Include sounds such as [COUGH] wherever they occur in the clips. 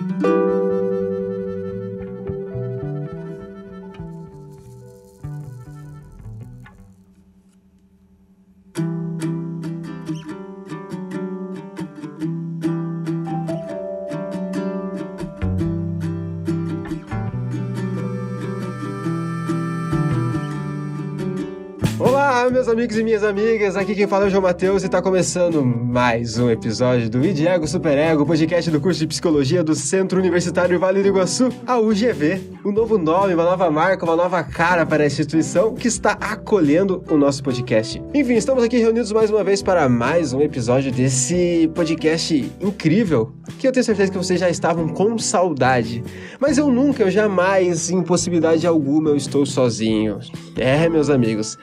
meus amigos e minhas amigas, aqui quem fala é o João Matheus e está começando mais um episódio do Idiego Super Ego, podcast do curso de Psicologia do Centro Universitário Vale do Iguaçu, a UGV. Um novo nome, uma nova marca, uma nova cara para a instituição que está acolhendo o nosso podcast. Enfim, estamos aqui reunidos mais uma vez para mais um episódio desse podcast incrível, que eu tenho certeza que vocês já estavam com saudade. Mas eu nunca, eu jamais, em possibilidade alguma, eu estou sozinho. É, meus amigos.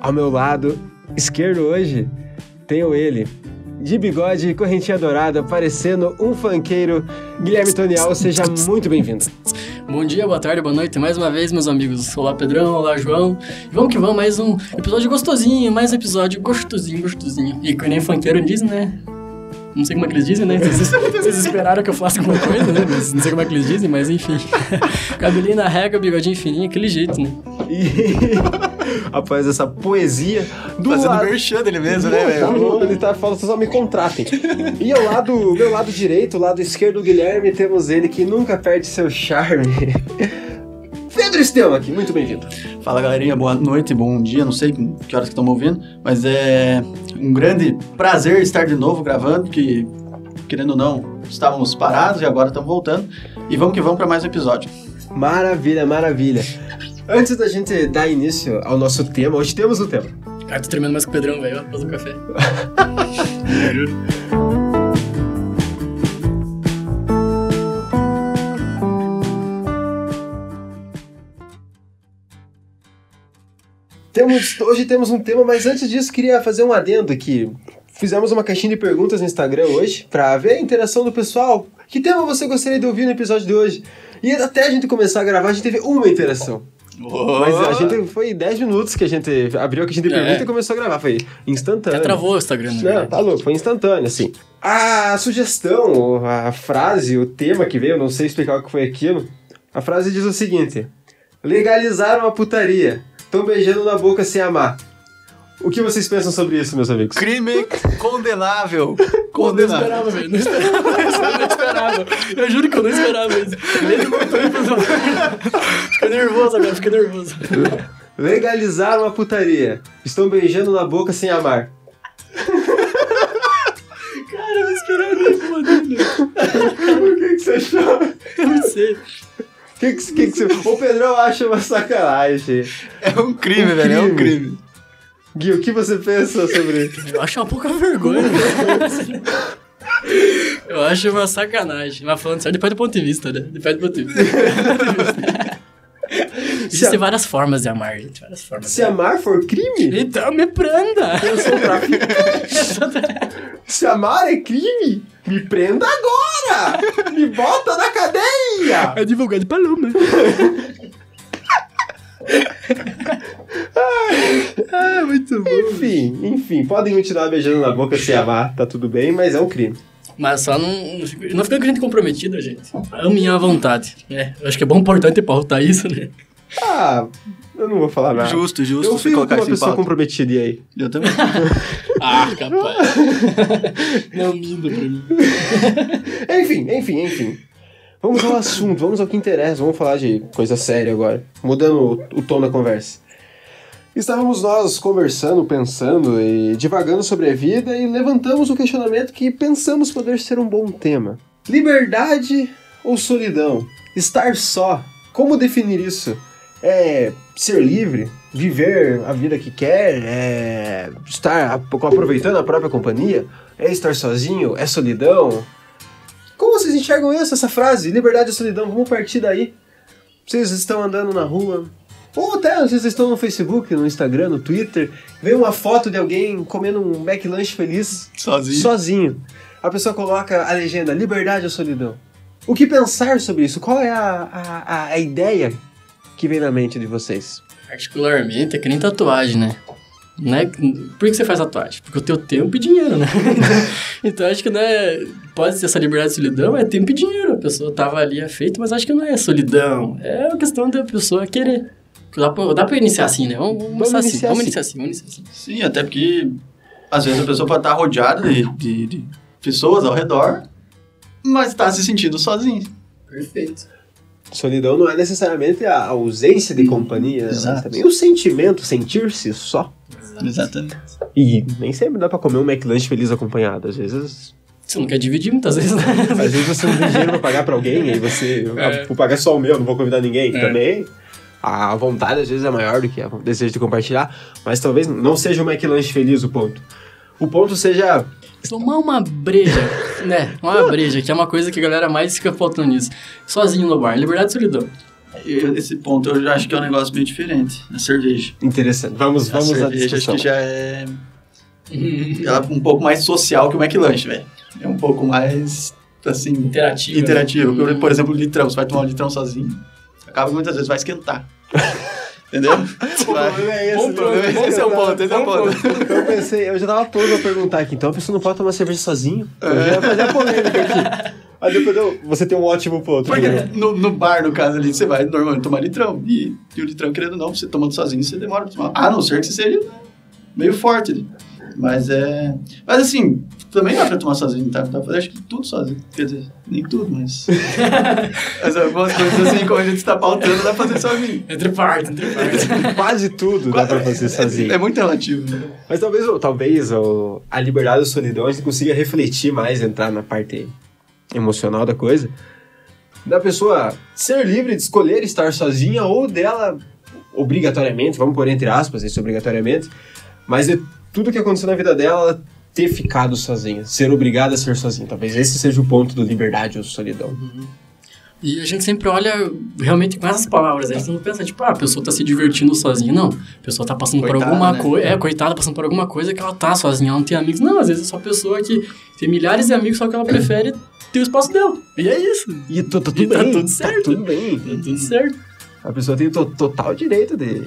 Ao meu lado esquerdo hoje, tenho ele, de bigode e correntinha dourada, parecendo um fanqueiro, Guilherme Tonial, seja muito bem-vindo. Bom dia, boa tarde, boa noite, mais uma vez, meus amigos. Olá, Pedrão, olá, João. E vamos que vamos, mais um episódio gostosinho, mais um episódio gostosinho, gostosinho. E que nem funkeiro diz, né? Não sei como é que eles dizem, né? Vocês, vocês esperaram que eu faça alguma coisa, né? Mas não sei como é que eles dizem, mas enfim. [LAUGHS] Cabelinho na régua, bigodinho fininho, aquele jeito, né? [LAUGHS] Após essa poesia. Do Fazendo lado... merchan dele mesmo, né, velho? Tá ele tá falando, só me contratem. E ao lado, meu lado direito, o lado esquerdo do Guilherme, temos ele que nunca perde seu charme. [LAUGHS] Pedro aqui, muito bem-vindo. Fala galerinha, boa noite, bom dia, não sei que horas que estão me ouvindo, mas é um grande prazer estar de novo gravando, que querendo ou não, estávamos parados e agora estamos voltando. E vamos que vamos para mais um episódio. Maravilha, maravilha. Antes da gente dar início ao nosso tema, hoje temos um tema. Cara, tô tremendo mais que o Pedrão, velho. Faz o café. [LAUGHS] temos, hoje temos um tema, mas antes disso queria fazer um adendo aqui. Fizemos uma caixinha de perguntas no Instagram hoje para ver a interação do pessoal. Que tema você gostaria de ouvir no episódio de hoje? E até a gente começar a gravar, a gente teve uma interação. Oh. Mas a gente foi 10 minutos que a gente abriu a caixinha de pergunta é. e começou a gravar. Foi instantâneo. Até travou o Instagram. Né? Não, tá louco, foi instantâneo, assim. A sugestão, a frase, o tema que veio, não sei explicar o que foi aquilo. A frase diz o seguinte: legalizaram a putaria. Estão beijando na boca sem amar. O que vocês pensam sobre isso, meus amigos? Crime condenável. [LAUGHS] condenável. Não esperava, velho. Não esperava. [LAUGHS] Não esperava. Eu juro que eu não esperava isso. Ele botou Fiquei nervoso agora, fiquei nervoso. Legalizaram a putaria. Estão beijando na boca sem amar. Cara, eu não esperava isso, mano. O que, que você achou? Eu não sei. Que que, que, que você... O Pedrão acha uma sacanagem. É um crime, um velho, crime. é um crime. Gui, o que você pensa sobre isso? Eu acho uma pouca vergonha. [LAUGHS] Eu acho uma sacanagem. Mas falando sério, depende do ponto de vista, né? Depende do ponto de vista. [LAUGHS] Existem várias formas de amar, gente. Várias formas. Se amar for crime? Então me prenda! Eu sou traficante. [LAUGHS] Se amar é crime? Me prenda agora! Me bota na cadeia! É de paloma. Ah, muito bom. Enfim, enfim, podem continuar beijando na boca se amar, tá tudo bem, mas é um crime. Mas só não, não fica com a gente comprometido, gente. Ame à vontade. É, eu acho que é bom importante pautar isso, né? Ah, eu não vou falar nada. Justo, justo. Eu fico com uma pessoa comprometida e aí. Eu também. [LAUGHS] ah, capaz. [LAUGHS] não minta pra mim. enfim, enfim, enfim. Vamos ao assunto, vamos ao que interessa, vamos falar de coisa séria agora, mudando o, o tom da conversa. Estávamos nós conversando, pensando e divagando sobre a vida e levantamos o questionamento que pensamos poder ser um bom tema. Liberdade ou solidão? Estar só? Como definir isso? É ser livre? Viver a vida que quer? É estar aproveitando a própria companhia? É estar sozinho? É solidão? Como vocês enxergam isso, essa frase? Liberdade e solidão, vamos partir daí. Vocês estão andando na rua, ou até vocês estão no Facebook, no Instagram, no Twitter, vê uma foto de alguém comendo um McLanche feliz sozinho. sozinho. A pessoa coloca a legenda liberdade ou solidão. O que pensar sobre isso? Qual é a, a, a ideia que vem na mente de vocês? Particularmente é que nem tatuagem, né? né? Por que você faz tatuagem? Porque o teu tempo e dinheiro, né? [LAUGHS] então acho que não é. Pode ser essa liberdade de solidão, é tempo e dinheiro. A pessoa tava ali, é feito, mas acho que não é solidão. É uma questão da pessoa querer. Dá pra, dá pra iniciar assim, né? Vamos, vamos, Vamos iniciar, assim. iniciar vamos assim. iniciar assim, vamos iniciar assim. Sim, até porque às vezes a pessoa pode estar rodeada de, de, de pessoas ao redor, mas está se sentindo sozinha. Perfeito. Solidão não é necessariamente a ausência de companhia, né? mas Exato. também o sentimento, sentir-se só. Exatamente. E nem sempre dá pra comer um McLanche feliz acompanhado. Às vezes, Você não quer dividir muitas vezes, né? [LAUGHS] às vezes você não tem dinheiro pra pagar pra alguém, aí você, [LAUGHS] É. ah, vou pagar só o meu, não vou convidar ninguém. É. Também, a vontade às vezes é maior do que o desejo de compartilhar, mas talvez não seja o McLanche feliz o ponto. O ponto seja Tomar uma breja, né? Uma breja, que é uma coisa que a galera mais fica faltando nisso. Sozinho no bar, liberdade e solidão. Esse ponto eu já acho que é um negócio bem diferente. A cerveja. interessante. Vamos, vamos a à cerveja acho discussão. que já é, é um pouco mais social que o McLanche, velho. É um pouco mais, assim, Interativo. interativo. né? Por exemplo, o litrão. Você vai tomar um litrão sozinho, acaba que muitas vezes vai esquentar. [LAUGHS] Entendeu? Vai- é Bom problema, esse é o ponto, esse é o ponto. Eu pensei, eu já tava pronto pra perguntar aqui, então a pessoa não pode tomar cerveja sozinho? Eu já ia fazer a polêmica aqui. Aí depois eu, você tem um ótimo ponto. Porque né? no, no bar, no caso ali, você vai normalmente tomar litrão. E, e o litrão, querendo ou não, você tomando sozinho, você demora pra tomar. A não ser que você seja meio forte. Mas é. Mas assim, também dá pra tomar sozinho, tá? Dá pra fazer acho que tudo sozinho. Quer dizer, nem tudo, mas. [LAUGHS] mas algumas coisas assim, como a gente tá pautando, dá pra fazer sozinho. Entre partes, entre partes. [LAUGHS] Quase tudo dá pra fazer sozinho. É, é muito relativo, né? Mas talvez, talvez o- a liberdade da solidão a gente consiga refletir mais, entrar na parte emocional da coisa. Da pessoa ser livre de escolher estar sozinha ou dela obrigatoriamente, vamos pôr entre aspas isso obrigatoriamente, mas de tudo que aconteceu na vida dela, ela ter ficado sozinha, ser obrigada a ser sozinha. Talvez esse seja o ponto do liberdade ou solidão. E a gente sempre olha realmente com essas palavras. A gente não pensa, tipo, ah, a pessoa tá se divertindo sozinha. Não. A pessoa tá passando por Coitada, alguma né? coisa. É, coitada, passando por alguma coisa que ela tá sozinha, ela não tem amigos. Não, às vezes é só pessoa que tem milhares de amigos, só que ela [CLEARS THROAT] prefere ter o espaço dela. E é isso. E tu- tá tudo E tá bem, tudo certo. Tá tudo bem. Tá tudo certo. A pessoa tem o to- total direito de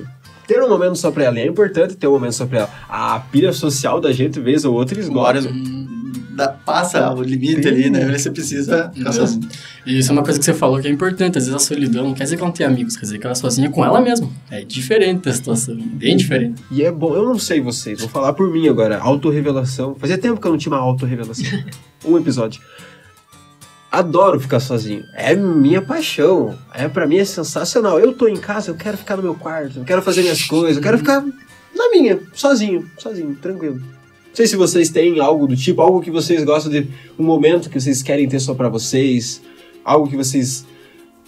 ter um momento só pra ela. E é importante ter um momento só pra ela. A pilha social da gente, vez ou outra, esgota. passa o limite ali, né? Você precisa ficar Uhum. sozinho. E isso é uma coisa que você falou que é importante. Às vezes a solidão não quer dizer que ela não tem amigos, quer dizer que ela é sozinha com ela mesma. É diferente a situação, bem diferente. E é bom, eu não sei vocês, vou falar por mim agora. Autorrevelação. Fazia tempo que eu não tinha uma autorrevelação. [LAUGHS] um episódio. Adoro ficar sozinho. É minha paixão. É para mim é sensacional. Eu tô em casa, eu quero ficar no meu quarto, eu quero fazer minhas coisas, eu quero ficar na minha, sozinho, sozinho, tranquilo. Não sei se vocês têm algo do tipo, algo que vocês gostam de um momento que vocês querem ter só pra vocês, algo que vocês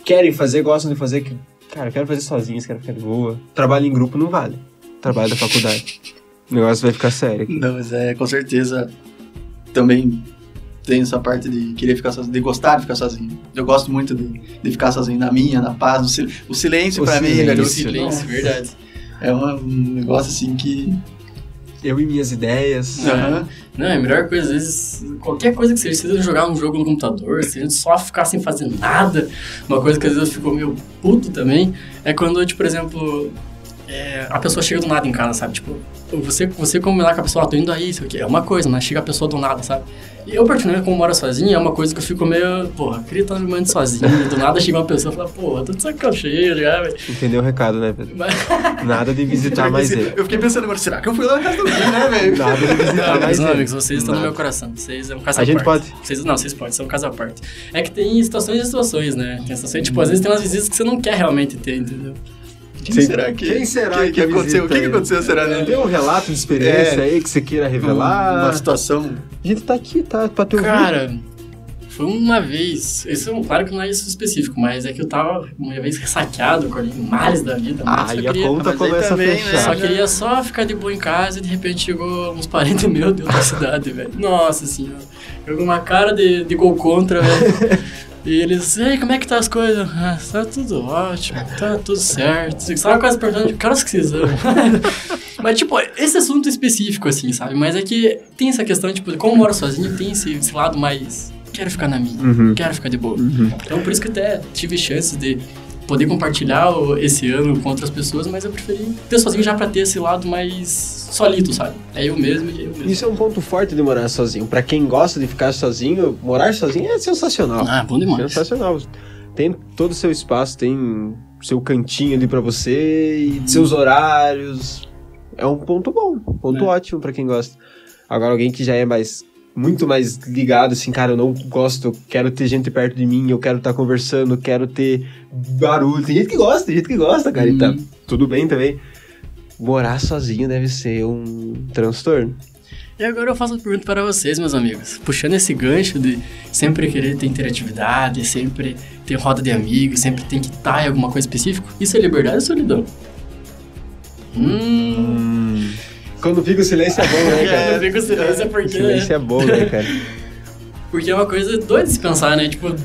querem fazer, gostam de fazer que, cara, eu quero fazer sozinho, quero ficar de boa. Trabalho em grupo não vale. Trabalho da faculdade. O negócio vai ficar sério aqui. Não, mas é, com certeza, também tem essa parte de querer ficar sozinho, de gostar de ficar sozinho. Eu gosto muito de, de ficar sozinho na minha, na paz, no sil o silêncio O pra mim, velho. O o silêncio, verdade. É um, um negócio assim que. Eu e minhas ideias. Aham. Não, é a melhor coisa, às vezes, qualquer coisa que seja, seja jogar um jogo no computador, seja só ficar sem fazer nada, uma coisa que às vezes eu fico meio puto também, é quando, tipo, por exemplo, é, a pessoa chega do nada em casa, sabe? Tipo, você, você combinar com a pessoa, ah, tô indo aí, isso aqui, é uma coisa, né? Chega a pessoa do nada, sabe? E eu, particularmente, como moro sozinho, é uma coisa que eu fico meio, porra, queria estar me sozinho, do nada chega uma pessoa e fala, porra, tô de saco cheio já, velho. Entendeu o recado, né, Pedro? Mas- [LAUGHS] Nada de visitar mais ele. Eu fiquei pensando agora, será que eu fui lá na casa do Gui, né, velho? [LAUGHS] Nada de visitar Não, mais ele. amigos, vocês estão no meu coração. Vocês é um caso A à gente parte. pode. Vocês, não, vocês podem, são um caso à parte. É que tem situações e situações, né? Tem situações, tipo, às vezes tem umas visitas que você não quer realmente ter, entendeu? Quem Sim. será que. Quem será que, que que aconteceu? O que, que aconteceu, será, né? Tem um relato de experiência É. aí que você queira Uma revelar? situação. A gente tá aqui, tá? Pra te ouvir. Cara, foi uma vez, isso claro que não é isso específico, mas é que eu tava uma vez ressaqueado, acordei males da vida, mas Ah, e a queria, conta mas aí começa também, a né, fechar. só já- queria só ficar de boa em casa e de repente chegou uns parentes meus de outra cidade, velho. Nossa senhora. Com uma cara de, de gol contra, velho. [LAUGHS] E eles, ei, como é que tá as coisas? Ah, tá tudo ótimo, tá tudo certo. Sabe quase perguntando, horas que vocês? [LAUGHS] Mas, tipo, esse assunto específico, assim, sabe? Mas é que tem essa questão, tipo, como eu moro sozinho, tem esse, esse lado mais. Quero ficar na minha, Uhum. quero ficar de boa. Uhum. Então, por isso que até tive chances de poder compartilhar esse ano com outras pessoas, mas eu preferi ter sozinho já pra ter esse lado mais solito, sabe? É eu mesmo e é eu mesmo. Isso é um ponto forte de morar sozinho. Pra quem gosta de ficar sozinho, morar sozinho é sensacional. Ah, bom demais. Sensacional. Tem todo o seu espaço, tem seu cantinho ali pra você e seus horários. É um ponto bom, um ponto É. ótimo pra quem gosta. Agora, alguém que já é mais muito mais ligado, assim, cara, eu não gosto, eu quero ter gente perto de mim, eu quero estar conversando, eu quero ter barulho. Tem gente que gosta, tem gente que gosta, cara, e tá Uhum. tudo bem também. Morar sozinho deve ser um transtorno. E agora eu faço uma pergunta para vocês, meus amigos. Puxando esse gancho de sempre querer ter interatividade, sempre ter roda de amigos, sempre tem que estar em alguma coisa específica. Isso é liberdade ou solidão? Hum. Quando fica o silêncio é bom, né, Quando [LAUGHS] cara? fica o silêncio é O porque. silêncio é bom, né, cara? Porque é uma coisa doida de se pensar, né? Tipo,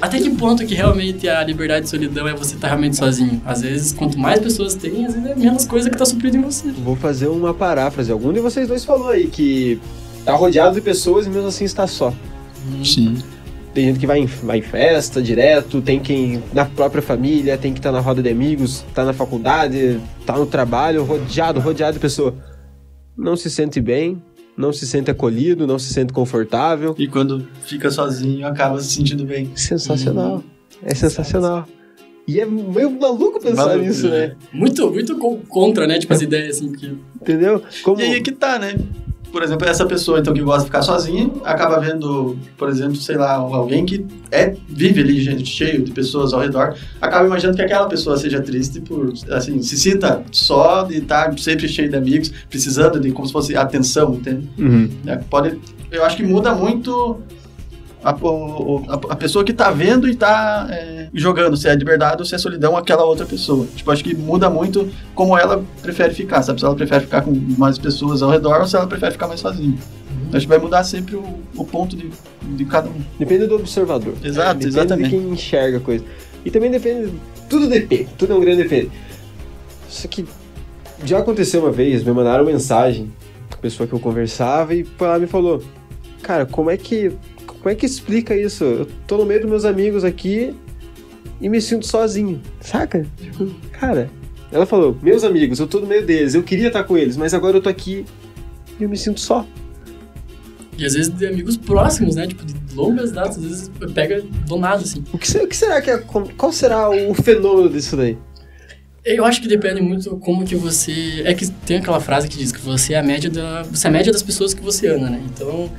até que ponto que realmente a liberdade e solidão é você estar realmente sozinho? Às vezes, quanto mais pessoas tem, às vezes é menos coisa que tá suprido em você. Vou fazer uma paráfrase. Algum de vocês dois falou aí que tá rodeado de pessoas e mesmo assim está só. Sim. Tem gente que vai em, vai em festa direto, tem quem na própria família, tem que estar na roda de amigos, tá na faculdade, tá no trabalho, rodeado, rodeado de pessoa. Não se sente bem, não se sente acolhido, não se sente confortável. E quando fica sozinho, acaba se sentindo bem. Sensacional. É sensacional. E é meio maluco pensar Maluco, nisso, né? Muito, muito co- contra, né? Tipo, as ideias, assim, porque... Entendeu? Como... E aí é que tá, né? Por exemplo, essa pessoa então que gosta de ficar sozinha, acaba vendo, por exemplo, sei lá, alguém que é vive ali gente cheio de pessoas ao redor, acaba imaginando que aquela pessoa seja triste por assim, se sinta só de estar sempre cheio de amigos, precisando de como se fosse atenção, entende? Uhum. É, pode, eu acho que muda muito a, a- a pessoa que tá vendo e tá é, jogando, se é liberdade ou se é solidão aquela outra pessoa. Tipo, acho que muda muito como ela prefere ficar, sabe? Se ela prefere ficar com mais pessoas ao redor ou se ela prefere ficar mais sozinha. Acho que vai mudar sempre o, o ponto de, de cada um. Depende do observador. Exato, depende exatamente. de quem enxerga a coisa. E também depende. Tudo depende. Tudo é um grande depende. Só que já aconteceu uma vez, me mandaram mensagem, a pessoa que eu conversava, e foi lá e me falou: Cara, como é que. Como é que explica isso? Eu tô no meio dos meus amigos aqui e me sinto sozinho. Saca? Tipo, cara. Ela falou: Meus amigos, eu tô no meio deles, eu queria estar com eles, mas agora eu tô aqui e eu me sinto só. E às vezes de amigos próximos, né? Tipo, de longas datas, às vezes pega do nada, assim. O que, será- o que será que é. Qual será o fenômeno disso daí? Eu acho que depende muito como que você... É que tem aquela frase que diz que você é a média, da... você é a média das pessoas que você anda, né? Então,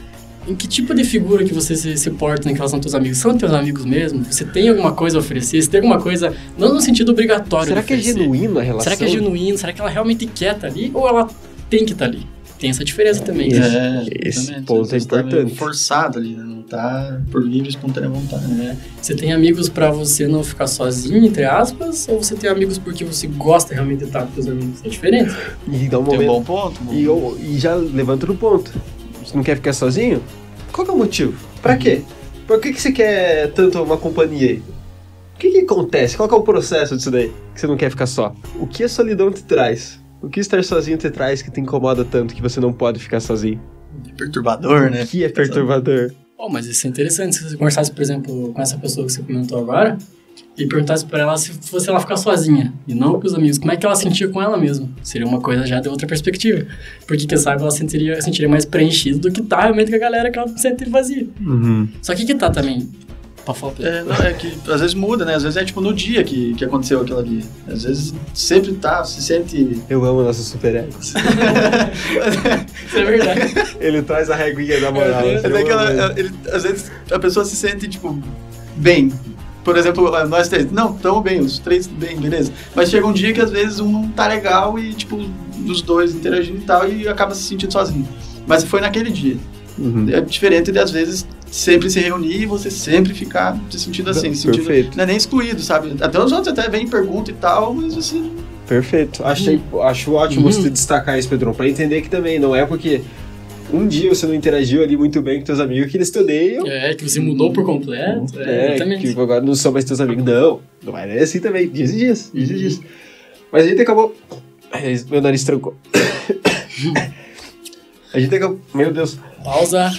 em que tipo de figura que você se, se porta em relação aos teus amigos? São teus amigos mesmo? Você tem alguma coisa a oferecer? Você tem alguma coisa... Não no sentido obrigatório Será que é genuíno a relação? Será que é genuíno? Será que ela realmente quer estar ali? Ou ela tem que estar ali? Tem essa diferença também. Isso. né? É, esse exatamente. ponto é tá importante. forçado ali, né? Não tá por livre e espontânea vontade. né? Você tem amigos pra você não ficar sozinho, entre aspas, ou você tem amigos porque você gosta realmente de estar com seus amigos? É diferente. [LAUGHS] E dá um Tem um momento. bom ponto. bom E, eu- e já levanta no ponto. Você não quer ficar sozinho? Qual que é o motivo? Pra quê? Por que, que você quer tanto uma companhia aí? O que, que acontece? Qual que é o processo disso daí? Que você não quer ficar só? O que a solidão te traz? O que estar sozinho te traz que te incomoda tanto que você não pode ficar sozinho? perturbador, né? O que é perturbador? Oh, mas isso é interessante. Se você conversasse, por exemplo, com essa pessoa que você comentou agora, e perguntasse pra ela se fosse ela ficar sozinha, e não com os amigos, como é que ela sentia com ela mesma? Seria uma coisa já de outra perspectiva. Porque, quem sabe, ela sentiria, sentiria mais preenchida do que tá realmente com a galera que ela sente vazia. Uhum. Só que que tá também, É, não, é que às vezes muda, né? Às vezes é tipo no dia que, que aconteceu aquilo ali. Às vezes sempre tá, se sente. Eu amo nossos super-heróis. [LAUGHS] Isso é verdade. Ele traz a reguinha da moral. É ela- ele- às vezes a pessoa se sente, tipo, bem. Por exemplo, nós três, não, estamos bem, os três bem, beleza. Mas chega um dia que às vezes um não tá legal e, tipo, os dois interagindo e tal, e acaba se sentindo sozinho. Mas foi naquele dia. Uhum. É diferente de, às vezes, sempre se reunir e você sempre ficar se sentindo assim, se sentindo, Perfeito. não é nem excluído, sabe? Até os outros até vêm e perguntam e tal, mas assim, Perfeito. Achei, acho ótimo Uhum. você destacar isso, Pedrão, pra entender que também não é porque um dia você não interagiu ali muito bem com teus amigos que eles te odeiam. É, que você mudou por completo. É, É, exatamente. que agora não são mais teus amigos. Não, não é assim também. Dias e dias, dias e Uhum. dias. Mas a gente acabou. Meu nariz trancou. a gente acabou. Meu Deus. Pausa.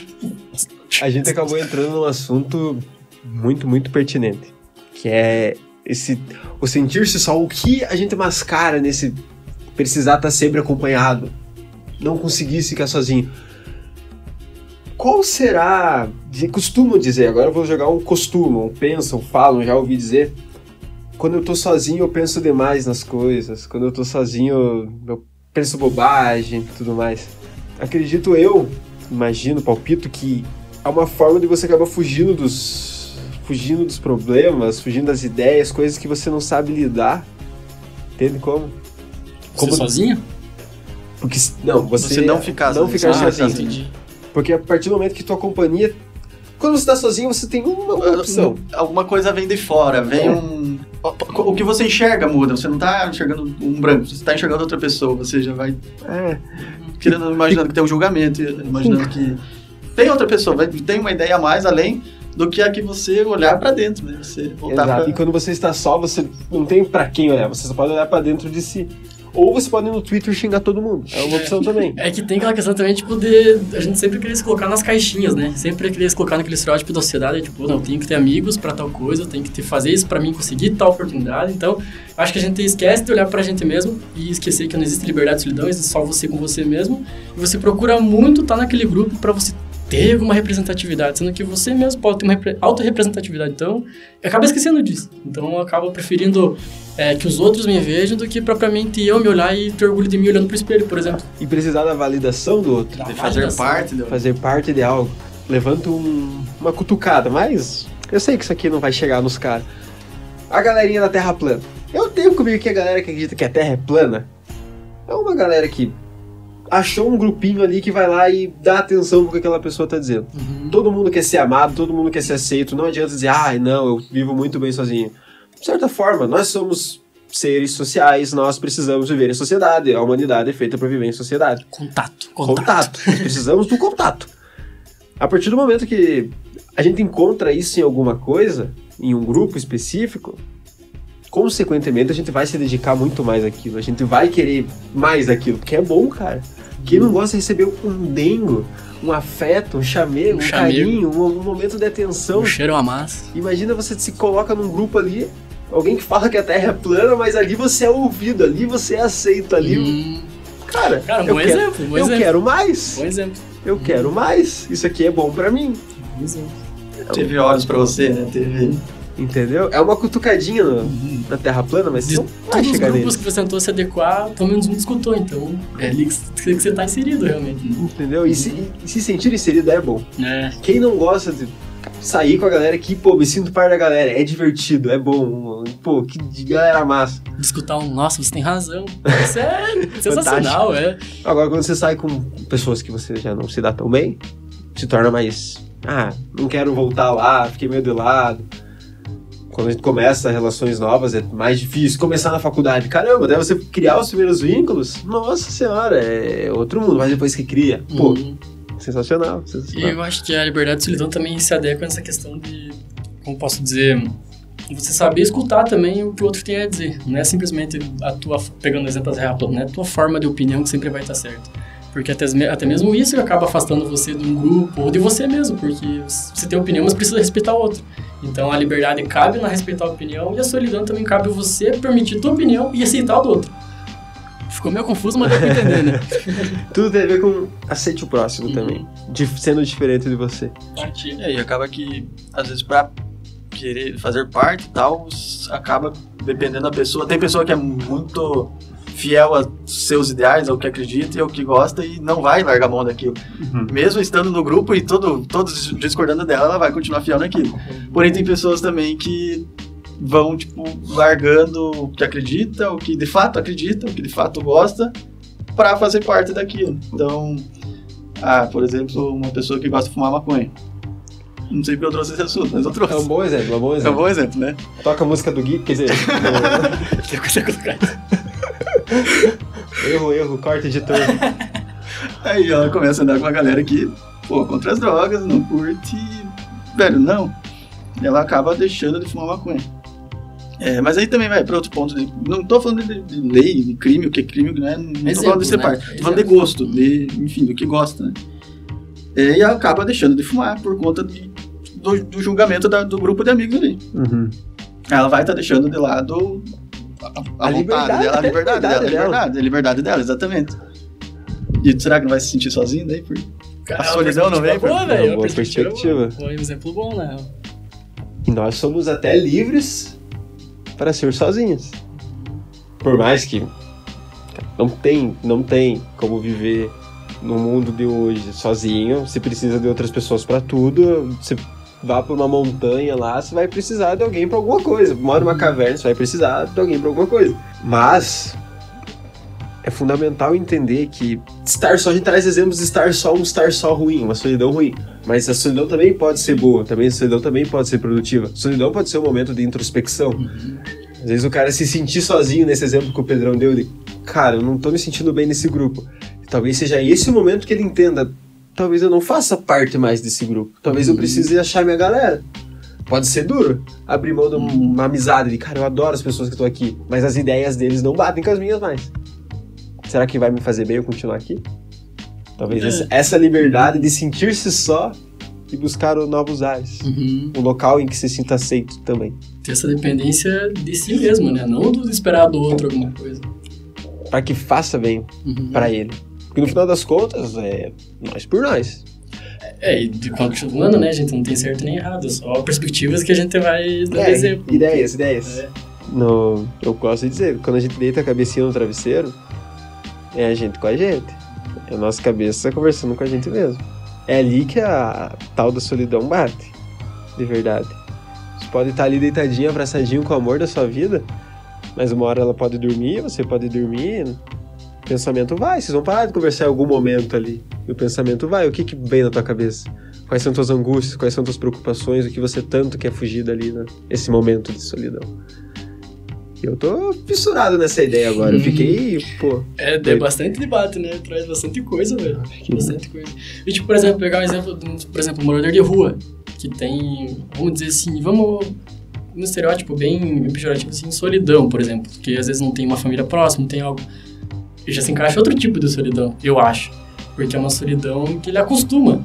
A gente acabou entrando num assunto muito, muito pertinente. Que é esse o sentir-se só, o que a gente mascara nesse precisar estar sempre acompanhado, não conseguir ficar sozinho. Qual será, de- costumam dizer, agora eu vou jogar um costumam, pensam, falam, já ouvi dizer, quando eu tô sozinho eu penso demais nas coisas, quando eu tô sozinho eu penso bobagem e tudo mais. Acredito eu, imagino, palpito, que é uma forma de você acabar fugindo dos fugindo dos problemas, fugindo das ideias, coisas que você não sabe lidar. Entende como? Você sozinho? Porque não, você, Você não ficar não sozinho. ficar Ah, sozinho. entendi. Porque a partir do momento que tua companhia quando você tá sozinho, você tem uma, uma opção. Alguma coisa vem de fora, vem um. O que você enxerga muda, você não tá enxergando um branco, você tá enxergando outra pessoa, você já vai É, querendo, imaginando que tem um julgamento, imaginando que tem outra pessoa, vai- tem uma ideia a mais além do que a que você olhar pra dentro, né? Você voltar exato. pra... E quando você está só, você não tem pra quem olhar, você só pode olhar pra dentro de si. Ou você pode ir no Twitter xingar todo mundo. É uma opção também. É que tem aquela questão também, tipo, de a gente sempre querer se colocar nas caixinhas, né? Sempre querer se colocar naquele estereótipo da sociedade, tipo, não, eu tenho que ter amigos pra tal coisa, eu tenho que ter, fazer isso pra mim conseguir tal oportunidade. Então, acho que a gente esquece de olhar pra gente mesmo e esquecer que não existe liberdade e solidão, existe só você com você mesmo. E você procura muito estar naquele grupo pra você ter alguma representatividade, sendo que você mesmo pode ter uma repre- autorrepresentatividade. Então, acaba esquecendo disso. Então, eu acabo preferindo é, que os outros me vejam do que propriamente eu me olhar e ter orgulho de mim olhando pro espelho, por exemplo. E precisar da validação do outro. de fazer parte do... Fazer parte de algo. Levanta um- uma cutucada, mas eu sei que isso aqui não vai chegar nos caras. A galerinha da Terra plana. Eu tenho comigo que a galera que acredita que a Terra é plana é uma galera que achou um grupinho ali que vai lá e dá atenção pro que aquela pessoa tá dizendo. Todo mundo quer ser amado, todo mundo quer ser aceito. Não adianta dizer, ai, não, eu vivo muito bem sozinho. De certa forma, nós somos seres sociais, nós precisamos viver em sociedade. A humanidade é feita para viver em sociedade. Contato, Contato. Nós precisamos do contato. A partir do momento que a gente encontra isso em alguma coisa, em um grupo específico, consequentemente a gente vai se dedicar muito mais àquilo. A gente vai querer mais daquilo, porque é bom, cara. Quem não gosta de receber um dengo, um afeto, um chamego, Um um, chamego. carinho, um, um momento de atenção. O cheiro uma massa. Imagina você se coloca num grupo ali, alguém que fala que a Terra é plana, mas ali você é ouvido, ali você é aceito, ali. Hum, Cara, cara, eu bom quero, exemplo, bom eu exemplo. quero mais. Bom exemplo. Eu quero mais. Isso aqui é bom pra mim. Bom exemplo. Teve olhos pra você, né? Teve... Entendeu? É uma cutucadinha no- na Terra plana, mas De não vai Todos os chegar grupos nele. que você tentou se adequar, pelo menos um discutou, então é ali que que você tá inserido realmente. Entendeu? E se, e se sentir inserido é bom. É, Quem não gosta de sair com a galera que, pô, me sinto parte da galera, é divertido, é bom. Pô, que galera massa. discutir um, nossa, você tem razão. [LAUGHS] Isso é sensacional, é. Agora, quando você sai com pessoas que você já não se dá tão bem, se torna mais. Ah, não quero voltar lá, fiquei meio de lado. Quando a gente começa relações novas é mais difícil. Começar na faculdade, caramba, daí você criar os primeiros vínculos, nossa senhora, é outro mundo. Mas depois que cria, pô, Hum. sensacional, E sensacional. eu acho que a liberdade de solidão também se adequa nessa questão de, como posso dizer, você saber escutar também o que o outro tem a dizer. Não é simplesmente a tua, pegando o exemplo das Reaplan, não é a tua forma de opinião que sempre vai estar certa. Porque até, até mesmo isso acaba afastando você de um grupo ou de você mesmo, porque você tem opinião, mas precisa respeitar o outro. Então a liberdade cabe na respeitar a opinião e a solidão também cabe você permitir tua opinião e aceitar o do outro. Ficou meio confuso, mas deu pra entender, né? [LAUGHS] Tudo tem a ver com aceite o próximo também, dif- sendo diferente de você. Partilha. É, e acaba que, às vezes, pra querer fazer parte e tal, acaba dependendo da pessoa. Tem pessoa que é muito fiel a seus ideais, ao que acredita e ao que gosta e não vai largar a mão daquilo. Mesmo estando no grupo e todo, todos discordando dela, ela vai continuar fiel naquilo. Porém, tem pessoas também que vão, tipo, largando o que acredita, o que de fato acredita, o que de fato gosta, pra fazer parte daquilo. Então, ah, por exemplo, uma pessoa que gosta de fumar maconha. Não sei porque eu trouxe esse assunto, mas eu trouxe. É um bom exemplo, é um bom É um exemplo. bom exemplo, né? Toca a música do Gui, quer dizer, [LAUGHS] Tem [LAUGHS] erro, erro, corta editor. [LAUGHS] Aí ela começa a andar com uma galera que, pô, contra as drogas, não curte. Velho, não. E ela acaba deixando de fumar maconha. É, mas aí também vai pra outro ponto. De, não tô falando de, de lei, de crime, o que é crime, não é. Não tô Exemplos, falando desse né? parte. Tô falando de gosto, de, enfim, do que gosta, né? É, e ela acaba deixando de fumar por conta de- do, do julgamento da- do grupo de amigos ali. Uhum. ela vai estar deixando de lado a, a, A vontade liberdade, dela, a liberdade dela, a liberdade dela. liberdade, a liberdade dela, exatamente. E será que não vai se sentir sozinho daí? Por... Cara, A solidão não vem, Boa, velho. Boa perspectiva. Foi um exemplo bom, né? E nós somos até livres para ser sozinhos. Por mais que não tem, não tem como viver no mundo de hoje sozinho. Você precisa de outras pessoas para tudo. Você vá para uma montanha lá, você vai precisar de alguém para alguma coisa. Mora numa caverna, você vai precisar de alguém para alguma coisa. Mas é fundamental entender que estar só, a gente traz exemplos de estar só, um estar só ruim, uma solidão ruim. Mas a solidão também pode ser boa, também a solidão também pode ser produtiva. Solidão pode ser um momento de introspecção. Às vezes o cara se sentir sozinho, nesse exemplo que o Pedrão deu, ele, cara, eu não tô me sentindo bem nesse grupo. Talvez seja esse o momento que ele entenda, talvez eu não faça parte mais desse grupo. Talvez eu precise achar minha galera. Pode ser duro abrir mão de uma amizade, de cara, eu adoro as pessoas que estão aqui, mas as ideias deles não batem com as minhas mais. Será que vai me fazer bem eu continuar aqui? Talvez É. essa- essa liberdade de sentir-se só e buscar novos ares. Uhum. Um local em que se sinta aceito também. Ter essa dependência de si mesmo, né? Não do esperar do outro alguma coisa. Para que faça bem Uhum. para ele. Porque no final das contas, é nós por nós. É, e de continuando, né, gente? Não tem certo nem errado, só perspectivas que a gente vai dando É, exemplo. ideias, ideias. É. No, eu gosto de dizer, quando a gente deita a cabecinha no travesseiro, é a gente com a gente. É a nossa cabeça conversando com a gente mesmo. É ali que a tal da solidão bate. De verdade. Você pode estar ali deitadinho, abraçadinho com o amor da sua vida, mas uma hora ela pode dormir, você pode dormir. O pensamento vai, vocês vão parar de conversar em algum momento ali. E o pensamento vai, o que, que vem na tua cabeça? Quais são tuas angústias, quais são tuas preocupações, o que você tanto quer fugir dali, né? Esse momento de solidão. Eu tô fissurado nessa ideia agora. Eu fiquei, pô. É, tem bastante debate, né? Traz bastante coisa, velho. Bastante coisa. E, tipo, por exemplo, pegar um exemplo, de um, por exemplo, um morador de rua, que tem, vamos dizer assim, vamos um estereótipo bem pejorativo, assim, solidão, por exemplo. Que às vezes não tem uma família próxima, não tem algo. Já se encaixa outro tipo de solidão, eu acho. Porque é uma solidão que ele acostuma,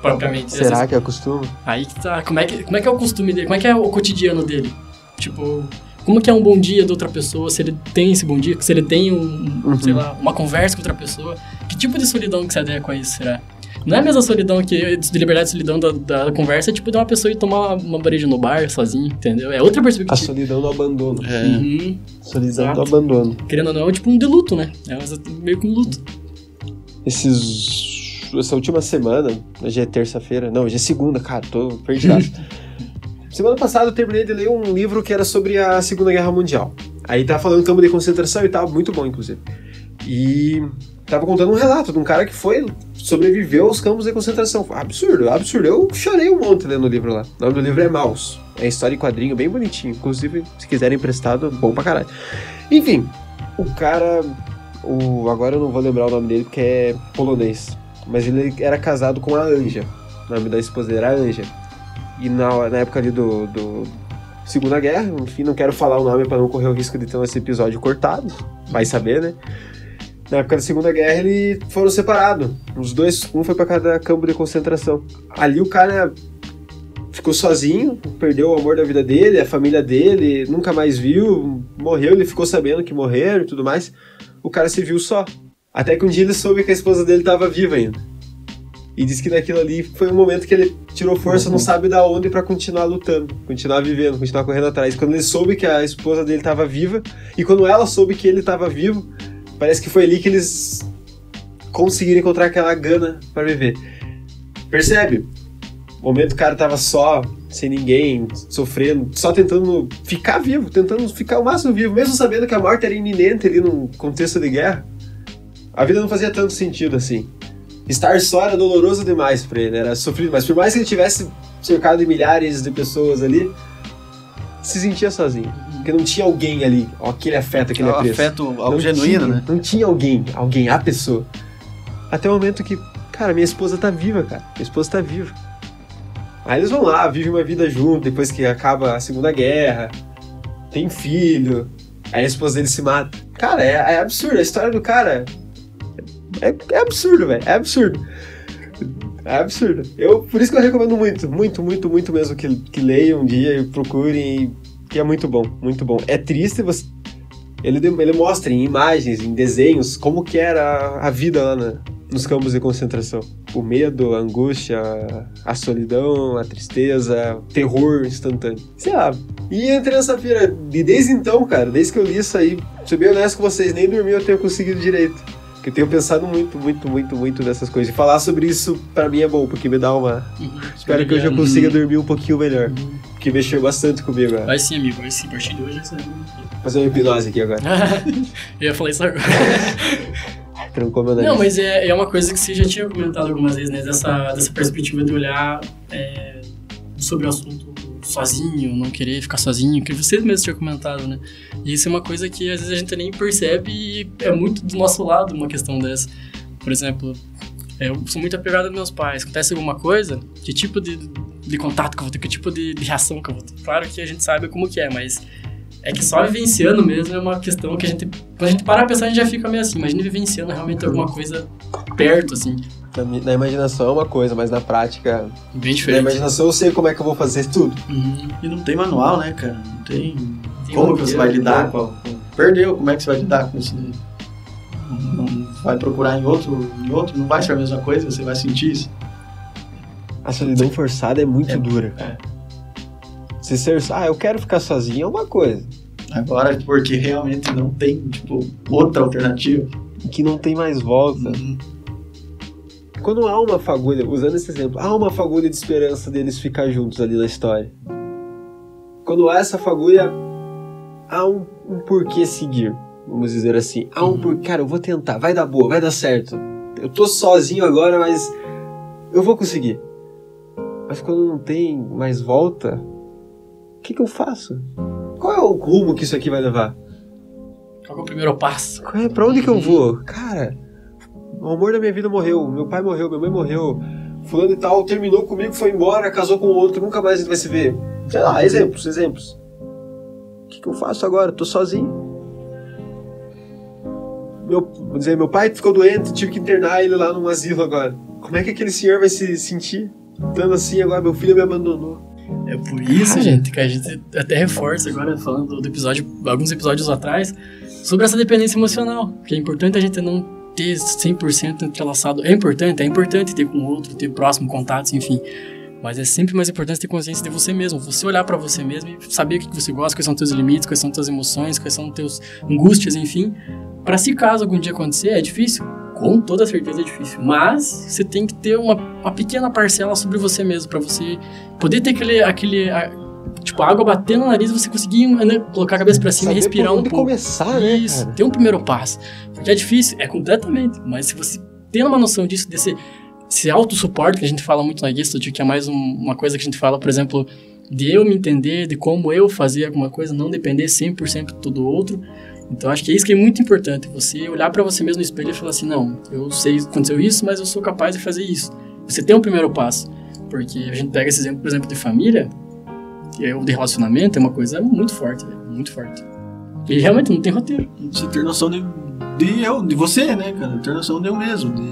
propriamente. Será vezes- que acostuma? Aí que tá. Como é que, como é que é o costume dele? Como é que é o cotidiano dele? Tipo, como que é um bom dia de outra pessoa? Se ele tem esse bom dia, se ele tem um, Uhum. sei lá, uma conversa com outra pessoa. Que tipo de solidão que se adequa a isso, será? Não é a mesma solidão que de liberdade e solidão da, da conversa, é tipo de uma pessoa ir tomar uma breja no bar sozinho, entendeu? É outra A perspectiva. solidão do abandono. É. Uhum. Solidão Exato. do abandono. Querendo ou não, é tipo um de luto, né? É meio que um luto. Esses. Essa última semana, hoje é terça-feira, não, hoje é segunda, cara, tô perdido. [LAUGHS] semana passada eu terminei de ler um livro que era sobre a Segunda Guerra Mundial. Aí tava falando campo de concentração e tal, muito bom, inclusive. E tava contando um relato de um cara que foi, sobreviveu aos campos de concentração. Absurdo, absurdo. Eu chorei um monte lendo o livro lá. O nome do livro é Maus. É história em quadrinho, bem bonitinho. Inclusive, se quiserem emprestado, bom pra caralho. Enfim, o cara. O, agora eu não vou lembrar o nome dele porque é polonês. Mas ele era casado com a Anja. O nome da esposa dele era Anja. E na, na época ali do, do Segunda Guerra, enfim, não quero falar o nome para não correr o risco de ter esse episódio cortado. Vai saber, né? Na época da Segunda Guerra, eles foram separados. Os dois, um foi para cada campo de concentração. Ali o cara ficou sozinho, perdeu o amor da vida dele, a família dele, nunca mais viu, morreu, ele ficou sabendo que morreram e tudo mais. O cara se viu só. Até que um dia ele soube que a esposa dele estava viva ainda. E disse que naquilo ali foi um momento que ele tirou força, não sabe da onde, para continuar lutando, continuar vivendo, continuar correndo atrás. Quando ele soube que a esposa dele estava viva, e quando ela soube que ele estava vivo, parece que foi ali que eles conseguiram encontrar aquela gana para viver. Percebe? O momento o cara tava só, sem ninguém, sofrendo, só tentando ficar vivo, tentando ficar o máximo vivo, mesmo sabendo que a morte era iminente ali num contexto de guerra. A vida não fazia tanto sentido assim. Estar só era doloroso demais pra ele, era sofrido, mas por mais que ele tivesse cercado de milhares de pessoas ali, se sentia sozinho. Porque não tinha alguém ali, aquele afeto, aquele apreço. afeto, algo Não genuíno, tinha- né? Não tinha alguém, alguém, a pessoa. Até o momento que, cara, minha esposa tá viva, cara. Minha esposa tá viva. Aí eles vão lá, vivem uma vida junto, depois que acaba a Segunda Guerra, tem filho, aí a esposa dele se mata. Cara, é, é absurdo, a história do cara é, é absurdo, velho, é absurdo. É absurdo. Eu, por isso que eu recomendo muito, muito, muito, muito mesmo que, que leiam um dia e procurem. Que é muito bom, muito bom. É triste você. Ele, ele mostra em imagens, em desenhos, como que era a vida lá na- nos campos de concentração. O medo, a angústia, a solidão, a tristeza, o terror instantâneo. Sei lá. E entrei nessa feira. E desde então, cara, desde que eu li isso aí, ser bem honesto com vocês, nem dormir eu tenho conseguido direito. Porque eu tenho pensado muito, muito, muito, muito nessas coisas. E falar sobre isso, pra mim, é bom, porque me dá uma. Espero que eu já consiga dormir um pouquinho melhor. Porque mexeu bastante comigo. Vai sim, amigo, vai sim. A partir de hoje é. Fazer uma hipnose aqui agora. [LAUGHS] Eu ia falar isso agora. [LAUGHS] Trancou meu nariz. Não, mas é, é uma coisa que você já tinha comentado algumas vezes, né? Dessa, dessa perspectiva de olhar é, sobre o assunto sozinho, não querer ficar sozinho, que você mesmo tinha comentado, né? E isso é uma coisa que às vezes a gente nem percebe e é muito do nosso lado uma questão dessa. Por exemplo, eu sou muito apegado aos meus pais. Acontece alguma coisa, que tipo de, de contato que eu vou ter, que tipo de, de reação que eu vou ter. Claro que a gente sabe como que é, mas é que só vivenciando mesmo é uma questão que a gente. Quando a gente para a pensar, a gente já fica meio assim. Imagina vivenciando realmente alguma coisa perto, assim. Na, na imaginação é uma coisa, mas na prática. Bem Na diferente. imaginação eu sei como é que eu vou fazer tudo. Uhum. E não tem manual, né, cara? Não tem. Tem como que você vai lidar com. Perdeu, como é que você vai lidar com isso daí? Não vai procurar em outro, em outro, não vai ser a mesma coisa, você vai sentir isso. A solidão forçada é muito É. dura, cara. Se ser. Ah, eu quero ficar sozinho é uma coisa. Agora, porque realmente não tem, tipo, outra alternativa. Que não tem mais volta. Uhum. Quando há uma fagulha, usando esse exemplo, há uma fagulha de esperança deles ficar juntos ali na história. Quando há essa fagulha, há um, um porquê seguir, vamos dizer assim. Há um porquê, cara, eu vou tentar, vai dar boa, vai dar certo. Eu tô sozinho agora, mas eu vou conseguir. Mas quando não tem mais volta, o que, que eu faço? Qual é o rumo que isso aqui vai levar? Qual é o primeiro passo? Qual é, pra onde que eu vou? Cara, o amor da minha vida morreu, meu pai morreu, minha mãe morreu, fulano e tal terminou comigo, foi embora, casou com outro, nunca mais a gente vai se ver. Sei lá, exemplos, exemplos. O que, que eu faço agora? Tô sozinho. Meu, vou dizer, meu pai ficou doente, tive que internar ele lá num asilo agora. Como é que aquele senhor vai se sentir? Estando assim agora, meu filho me abandonou. É por isso, gente, que a gente até reforça agora, falando do episódio, alguns episódios atrás, sobre essa dependência emocional. Que é importante a gente não ter 100% entrelaçado. É importante, é importante ter com o outro, ter próximo, contatos, enfim. Mas é sempre mais importante ter consciência de você mesmo. Você olhar pra você mesmo e saber o que você gosta, quais são teus limites, quais são tuas emoções, quais são teus angústias, enfim. Pra se caso algum dia acontecer, é difícil. Com toda certeza é difícil. Mas você tem que ter uma, uma pequena parcela sobre você mesmo, pra você poder ter aquele. aquele a- tipo, a água batendo no nariz e você conseguir né, colocar a cabeça pra cima Saber e respirar um pouco. começar, né, Isso, cara? ter um primeiro passo. Porque é difícil, é completamente. Mas se você tem uma noção disso, desse esse autossuporte que a gente fala muito na Gestalt, que é mais um- uma coisa que a gente fala, por exemplo, de eu me entender, de como eu fazer alguma coisa, não depender 100% do outro. Então acho que é isso que é muito importante, você olhar pra você mesmo no espelho e falar assim, não, eu sei que aconteceu isso, mas eu sou capaz de fazer isso. Você tem um primeiro passo. Porque a gente pega esse exemplo, por exemplo, de família, é o de relacionamento, é uma coisa muito forte, muito forte. E realmente não tem roteiro. Você ter noção de, de eu, de você, né, cara? Ter noção de eu mesmo. De,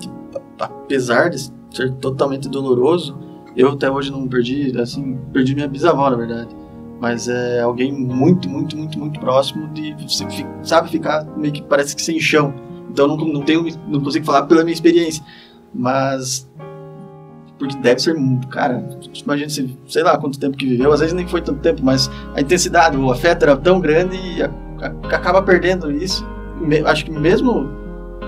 de- apesar de ser totalmente doloroso, eu até hoje não perdi, assim, perdi minha bisavó, na verdade. Mas é alguém muito, muito, muito, muito próximo de sabe ficar meio que parece que sem chão. Então não, não tenho, não consigo falar pela minha experiência, mas porque deve ser, cara, imagina se, sei lá quanto tempo que viveu, às vezes nem foi tanto tempo, mas a intensidade, o afeto era tão grande e a- a- acaba perdendo isso. Me- acho que mesmo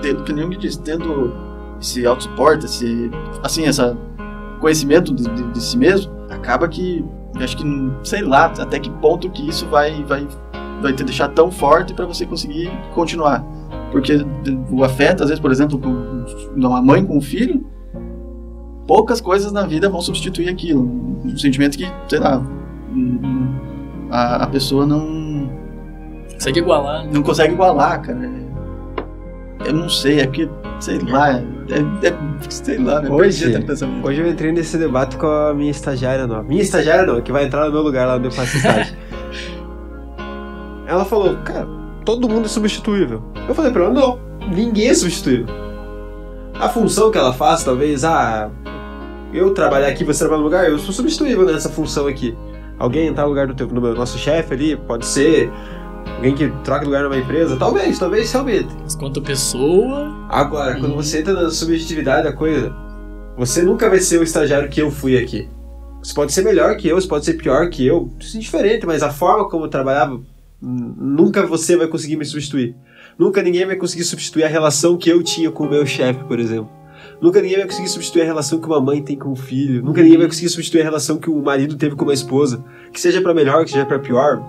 tendo, que eu disse, tendo esse autossuporte, esse, assim, essa conhecimento de, de- de si mesmo, acaba que, acho que, sei lá, até que ponto que isso vai, vai, vai te deixar tão forte para você conseguir continuar. Porque o afeto, às vezes, por exemplo, uma mãe com um filho, poucas coisas na vida vão substituir aquilo. Um sentimento que, sei lá, a, a pessoa não, Consegue igualar, né? não consegue igualar, cara. Eu não sei, é porque, sei lá, é, é- sei lá, né? Hoje-. Hoje eu entrei nesse debate com a minha estagiária nova. Minha estagiária não, que vai entrar no meu lugar lá onde eu faço estágio. ela falou, cara, todo mundo é substituível. Eu falei pra ela, não, ninguém é substituível. A função que ela faz, talvez, ah, eu trabalhar aqui, você trabalhar no lugar, eu sou substituível nessa função aqui. alguém entrar no lugar do, teu, do meu- nosso chefe ali, pode ser alguém que troca lugar numa empresa, talvez, talvez realmente. Mas quanto pessoa. Agora, quando você entra na subjetividade da coisa, você nunca vai ser o estagiário que eu fui aqui. Você pode ser melhor que eu, você pode ser pior que eu, isso é diferente, mas a forma como eu trabalhava, nunca você vai conseguir me substituir. Nunca ninguém vai conseguir substituir a relação que eu tinha com o meu chefe, por exemplo. Nunca ninguém vai conseguir substituir a relação que uma mãe tem com o filho. Nunca ninguém vai conseguir substituir a relação que o marido teve com uma esposa. Que seja pra melhor, que seja pra pior,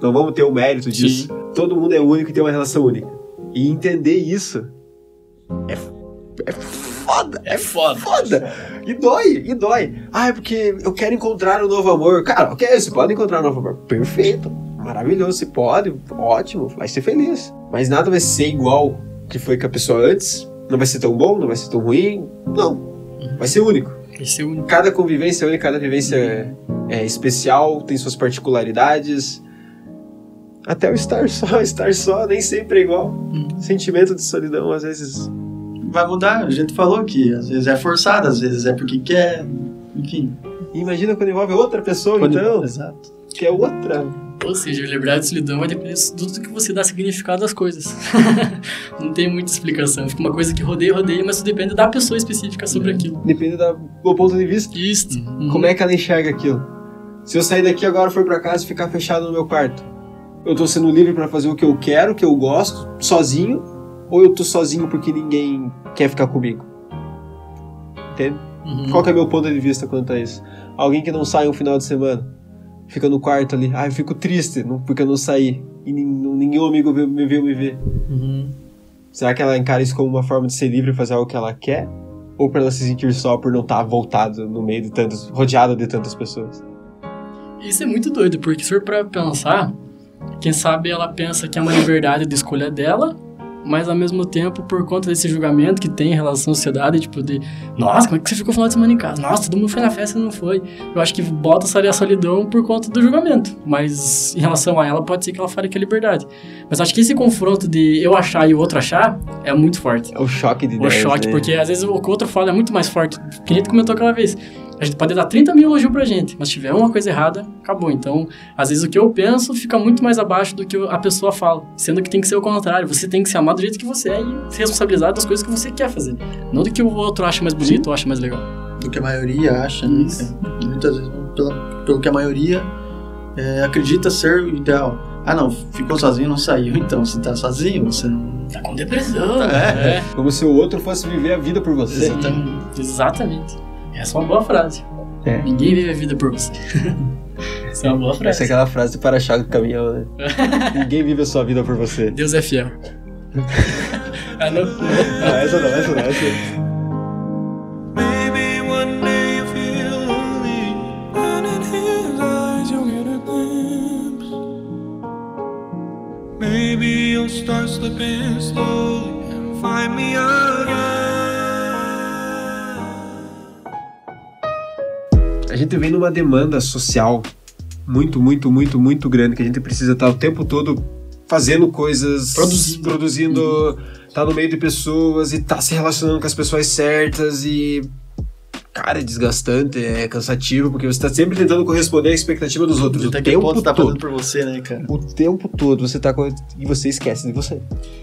não vamos ter o mérito disso. Todo mundo é único e tem uma relação única. E entender isso é, é foda. É foda. Foda! E dói, e dói. Ah, é porque eu quero encontrar um novo amor. Cara, ok, você pode encontrar um novo amor. Perfeito, maravilhoso, você pode, ótimo, vai ser feliz. Mas nada vai ser igual que foi com a pessoa antes. Não vai ser tão bom, não vai ser tão ruim. Não. Vai ser único. É o único. Cada convivência é única, cada vivência é, é especial, tem suas particularidades. Até o estar [LAUGHS] só, estar só nem sempre é igual. Sentimento de solidão, às vezes. Vai mudar, a gente falou que às vezes é forçado, às vezes é porque quer, enfim. Imagina quando envolve outra pessoa, Quando- então, Exato. que é outra. Ou seja, a liberdade de solidão vai depender de tudo que você dá significado às coisas. [LAUGHS] não tem muita explicação. Fica uma coisa que rodeia, rodeia, mas tudo depende da pessoa específica sobre aquilo. Depende da- do ponto de vista. Isso. Como é que ela enxerga aquilo? Se eu sair daqui agora, for pra casa e ficar fechado no meu quarto, eu tô sendo livre pra fazer o que eu quero, o que eu gosto, sozinho, ou eu tô sozinho porque ninguém quer ficar comigo? Entende? Uhum. Qual que é meu ponto de vista quanto a isso? Alguém que não sai um final de semana, fica no quarto ali, ah, eu fico triste não- porque eu não saí e nenhum amigo me viu me ver. Uhum. Será que ela encara isso como uma forma de ser livre e fazer algo que ela quer? Ou pra ela se sentir só por não estar voltado no meio de tantas, rodeada de tantas pessoas? Isso é muito doido, porque se for pra pensar, quem sabe ela pensa que é uma liberdade de escolha dela, mas ao mesmo tempo, por conta desse julgamento que tem em relação à sociedade, tipo, de nossa, como é que você ficou o final de semana em casa? Nossa, todo mundo foi na festa e não foi. Eu acho que bota essa a solidão por conta do julgamento, mas em relação a ela, pode ser que ela fale que é liberdade. Mas acho que esse confronto de eu achar e o outro achar é muito forte. É o choque de O ideias, choque, né? porque às vezes o que o outro fala é muito mais forte. Que a gente comentou aquela vez. A gente pode dar 30 mil elogios pra gente, mas se tiver uma coisa errada, acabou. Então, às vezes o que eu penso fica muito mais abaixo do que a pessoa fala. Sendo que tem que ser o contrário. Você tem que se amar do jeito que você é e se responsabilizar das coisas que você quer fazer. Não do que o outro acha mais bonito ou acha mais legal. Do que a maioria acha, né? Muitas vezes, pela, pelo que a maioria é, acredita ser o ideal. Ah, não, ficou sozinho, não saiu. [LAUGHS] Então, se tá sozinho, você não. Tá com depressão. É. É. Como se o outro fosse viver a vida por você. Exatamente. Exatamente. Essa é uma boa frase. É. Ninguém vive a vida por você. [LAUGHS] Essa é uma boa Essa frase. é aquela frase de para-choque do caminhão, né? [LAUGHS] Ninguém vive a sua vida por você. Deus é fiel. [LAUGHS] ah, não. Ah, essa não, essa não, essa não. Maybe one day you feel lonely, and in his eyes you'll get a glimpse. Maybe you'll start slipping slowly and find me again. A gente vem numa demanda social muito, muito, muito, muito grande que a gente precisa estar o tempo todo fazendo coisas, Produzindo. produzindo, tá no meio de pessoas e tá se relacionando com as pessoas certas e cara, é desgastante, é cansativo porque você tá sempre tentando corresponder à expectativa dos outros o Até que tempo ponto tá todo. por você, né, cara? O tempo todo você tá com... e você esquece de você.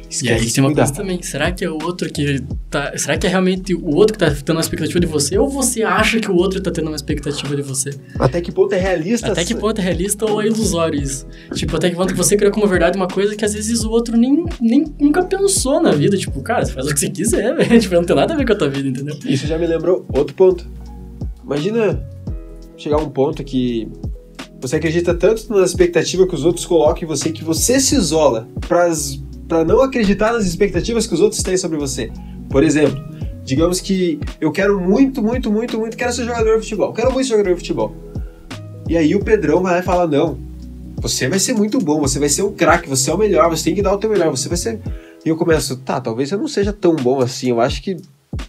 Esquece E aí tem uma coisa também, será que é o outro que tá. Será que é realmente o outro que tá tendo uma expectativa de você? Ou você acha que o outro tá tendo uma expectativa de você? Até que ponto é realista? Até que ponto é realista ou é ilusório isso? Tipo, até que ponto que você criou como verdade uma coisa que às vezes o outro nem, nem nunca pensou na vida. Tipo, cara, você faz o que você quiser, [LAUGHS] velho. Tipo, não tem nada a ver com a tua vida, entendeu? Isso já me lembrou outro ponto. Imagina chegar a um ponto que você acredita tanto na expectativa que os outros colocam em você que você se isola para não acreditar nas expectativas que os outros têm sobre você. Por exemplo, digamos que eu quero muito, muito, muito, muito, quero ser jogador de futebol. Quero muito ser jogador de futebol. E aí o Pedrão vai lá e fala: Não, você vai ser muito bom, você vai ser um craque, você é o melhor, você tem que dar o teu melhor, você vai ser. E eu começo, tá, talvez eu não seja tão bom assim, eu acho que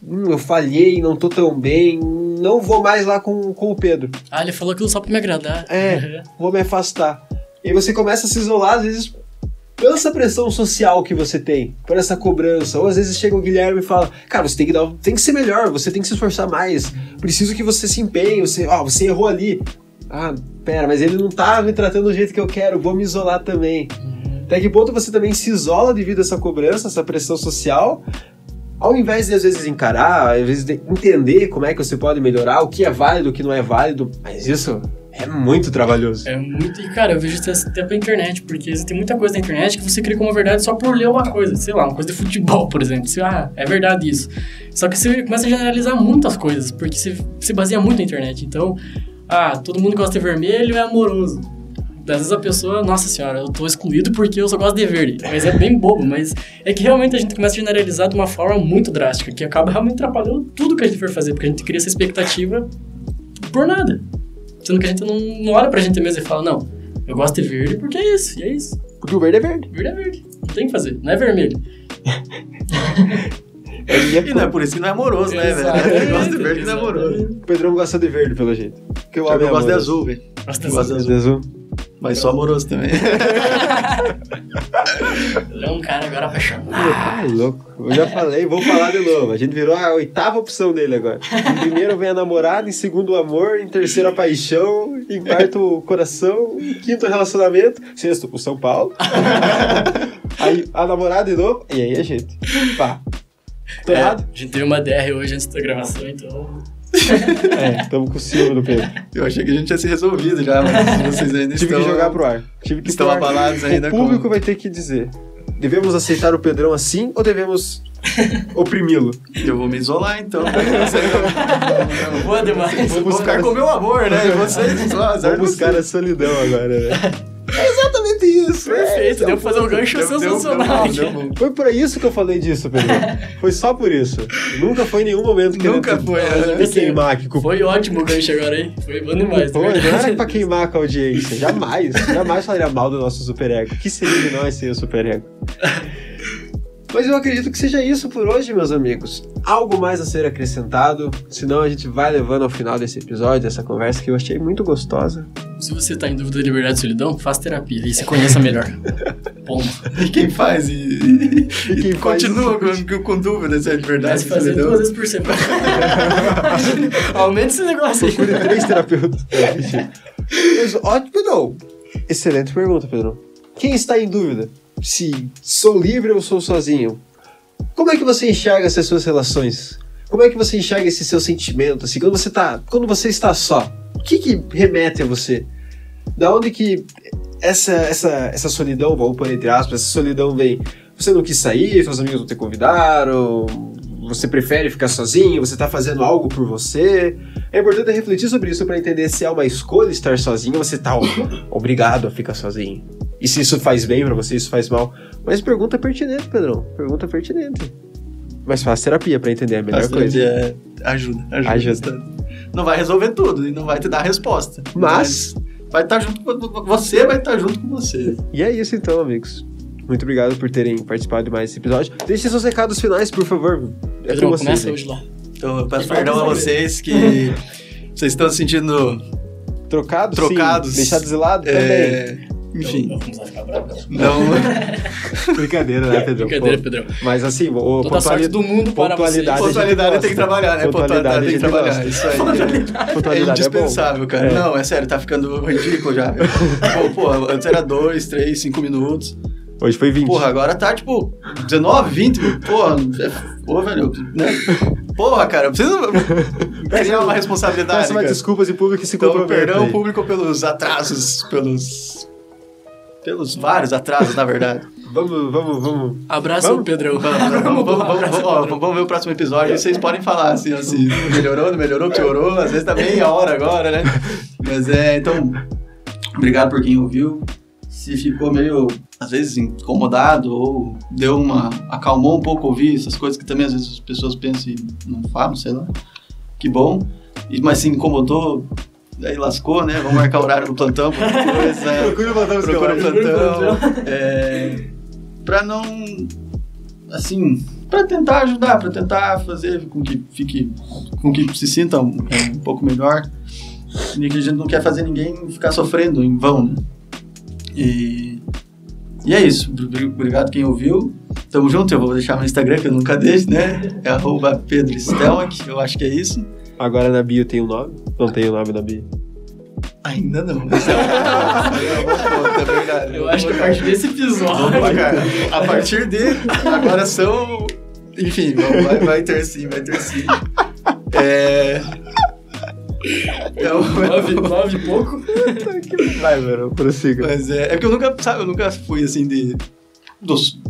hum, eu falhei, não tô tão bem, não vou mais lá com, com o Pedro. Ah, ele falou aquilo só pra me agradar. É. [LAUGHS] Vou me afastar. E você começa a se isolar, às vezes, pela essa pressão social que você tem, por essa cobrança. Ou às vezes chega o Guilherme e fala, cara, você tem que dar, tem que ser melhor, você tem que se esforçar mais. Preciso que você se empenhe, você, ó, você errou ali. Ah, pera, mas ele não tá me tratando do jeito que eu quero, vou me isolar também. Até que ponto você também se isola devido a essa cobrança, essa pressão social, ao invés de às vezes encarar, às vezes de entender como é que você pode melhorar, o que é válido, o que não é válido, mas isso é muito trabalhoso. É muito. E, cara, eu vejo isso até pela internet, porque tem muita coisa na internet que você cria como verdade só por ler uma coisa. Sei lá, uma coisa de futebol, por exemplo. Você, ah, é verdade isso. Só que você começa a generalizar muitas coisas, porque você se baseia muito na internet. Então, ah, todo mundo gosta de vermelho é amoroso. Às vezes a pessoa, nossa senhora, eu tô excluído porque eu só gosto de verde. Mas é bem bobo, mas é que realmente a gente começa a generalizar de uma forma muito drástica, que acaba realmente atrapalhando tudo que a gente for fazer, porque a gente cria essa expectativa por nada. Sendo que a gente não, não olha pra gente mesmo e fala, não, eu gosto de verde porque é isso, e é isso. Porque o verde é verde. Verde é verde. Não tem o que fazer, não é vermelho. [LAUGHS] É E não é por isso que não é amoroso, né, velho? Eu gosto de verde e não é amoroso. O Pedrão gosta de verde, pelo jeito. Porque o Eu, homem é gosto de azul, velho. Gosta de azul. Mas sou amoroso também. [LAUGHS] Ele é um cara agora apaixonado. Ai, louco. Eu já falei, vou falar de novo. A gente virou a oitava opção dele agora. Em primeiro vem a namorada, em segundo o amor, em terceiro a paixão, em quarto o coração, em quinto o relacionamento, sexto o São Paulo. [LAUGHS] aí a namorada de novo, e aí a gente. Pá. Tô É, errado? a gente teve uma DR hoje antes da gravação, então. [LAUGHS] É, tamo com ciúme do Pedro. Eu achei que a gente tinha se resolvido já, mas vocês ainda Tive estão... que jogar pro ar. Tive que estão abalados ainda O público vai ter que dizer. Devemos aceitar o Pedrão assim ou devemos [LAUGHS] oprimi-lo? Eu vou me isolar, então. [LAUGHS] Boa demais. vou buscar com o meu amor, né? E vocês, de buscar a solidão agora, né? É exatamente isso. Perfeito, é, deu pra fazer um gancho Deu- sensacional. deu- deu- deu- Foi por isso que eu falei disso, Pedro. Foi só por isso. Nunca foi em nenhum momento que Nunca foi, eu né? queimar aqui com Foi ótimo o gancho agora, hein? Foi bom demais. Pô, não era pra [LAUGHS] queimar com a audiência. Jamais. Jamais falaria mal do nosso superego. O que seria de nós sem o superego? Mas eu acredito que seja isso por hoje, meus amigos. Algo mais a ser acrescentado, senão a gente vai levando ao final desse episódio, dessa conversa que eu achei muito gostosa. Se você tá em dúvida de liberdade e solidão, faça terapia e se conheça melhor. [LAUGHS] Ponto. E quem faz e, e, [LAUGHS] E quem faz continua com, com dúvida se é de Vai verdade. se fazer entendeu? duas vezes por semana. [LAUGHS] Aumenta esse negócio aí. Procure três terapeutas. Mas, ótimo, não. Excelente pergunta, Pedro. Quem está em dúvida se sou livre ou sou sozinho? Como é que você enxerga essas suas relações? Como é que você enxerga esse seu sentimento? Assim, quando você tá, quando você está só, o que que remete a você? Da onde que essa essa essa solidão, vamos pôr entre aspas, essa solidão vem? Você não quis sair, seus amigos não te convidaram, você prefere ficar sozinho, você tá fazendo algo por você. É importante refletir sobre isso para entender se é uma escolha estar sozinho ou você tá obrigado a ficar sozinho. E se isso faz bem pra você, isso faz mal. Mas pergunta pertinente, Pedrão. Pergunta pertinente. Mas faz terapia pra entender a melhor Faz coisa. terapia, é, ajuda, ajuda. Ajuda. Não vai resolver tudo e não vai te dar a resposta. Mas, vai estar junto com você, vai estar junto com você. e é isso então, amigos. Muito obrigado por terem participado de mais esse episódio. Deixem seus recados finais, por favor. É Pedrão, com vocês. hoje lá. Então eu peço perdão a vocês que [LAUGHS] vocês estão se sentindo Trocados? Trocados. Sim. Deixados de lado também. É, enfim, Eu, eu vou ficar bravo. não [LAUGHS] Brincadeira, né, Pedro? Brincadeira, Pô, Pedrão. Mas assim, o Toda a pontuali- sorte do mundo para pontualidade. vocês. pontualidade tem que trabalhar, né? Pontualidade tem que a gente trabalhar. gosta. Isso aí. É Pontualidade é bom. indispensável, cara. É. Não, é sério, tá ficando ridículo já. [LAUGHS] Pô, pô, antes era 2, 3, 5 minutos. Hoje foi 20. Porra, agora tá tipo 19, 20. Porra, é, pô, velho. Né? Porra, cara, eu preciso criar uma responsabilidade. Peço uma desculpas em público e se Então, compromete. perdão aí. público pelos atrasos, pelos. Pelos vários atrasos, na verdade. [LAUGHS] Vamos, vamos, vamos. Abraço, Vamos? Pedrão. Vamos, vamos, vamos, vamos, vamos, ver o próximo episódio e vocês podem falar assim, se melhorou, não melhorou, piorou, às vezes tá meia hora agora, né? Mas é, então, obrigado por quem ouviu. Se ficou meio, às vezes, incomodado ou deu uma. acalmou um pouco ouvir essas coisas que também às vezes as pessoas pensam e não falam, sei lá. Que bom. E, mas se incomodou, aí lascou, né? Vamos marcar horário no plantão, coisa. né? Procure botar os Procura o plantão. É, pra não. Assim. Pra tentar ajudar, pra tentar fazer com que fique. com que se sinta um, um pouco melhor. E que a gente não quer fazer ninguém ficar sofrendo em vão, né? E. E é isso. Obri- Obrigado quem ouviu. Tamo junto, eu vou deixar meu Instagram que eu nunca deixo, né? É arroba Pedro Stelmack, eu acho que é isso. Agora na bio tem um nome? Não tem o nome na bio. Ainda não. [LAUGHS] É é. Eu acho que a partir desse episódio. Cara. A partir dele, agora são. Enfim, vai, vai ter sim, vai ter sim. É. É um- Nove, nove e pouco. Vai, mano, prossiga. Mas é, é porque eu nunca, sabe, eu nunca fui assim de, dos- de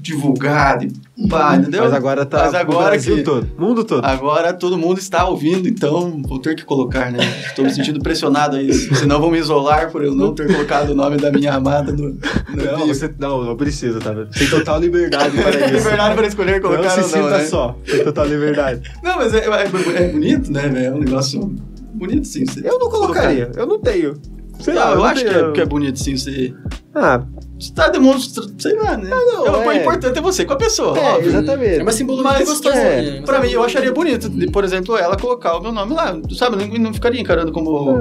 divulgar, de pá, entendeu? Mas agora tá Mas agora Brasil que- todo, mundo todo. Agora todo mundo está ouvindo, então vou ter que colocar, né? Estou me sentindo pressionado a isso. Senão vão me isolar por eu não ter colocado o nome da minha amada no, no Não, bio. você, não, não precisa, tá? Tem total liberdade [LAUGHS] para isso. liberdade para escolher Não colocar se ou não, sinta né? só. Tem total liberdade. Não, mas é, é- é bonito, né? velho? É um negócio bonito, sim. Eu não colocaria, eu não tenho. Sei lá, Não, eu não acho que é, que é bonito, sim. Você Ah, está demonstrando, sei lá, né? não, É, O é. importante é você com a pessoa, é, óbvio. exatamente. É uma simbologia Mas, gostosa. é, né? Pra mim, eu acharia bonito, por exemplo, ela colocar o meu nome lá, sabe? Não, não ficaria encarando como.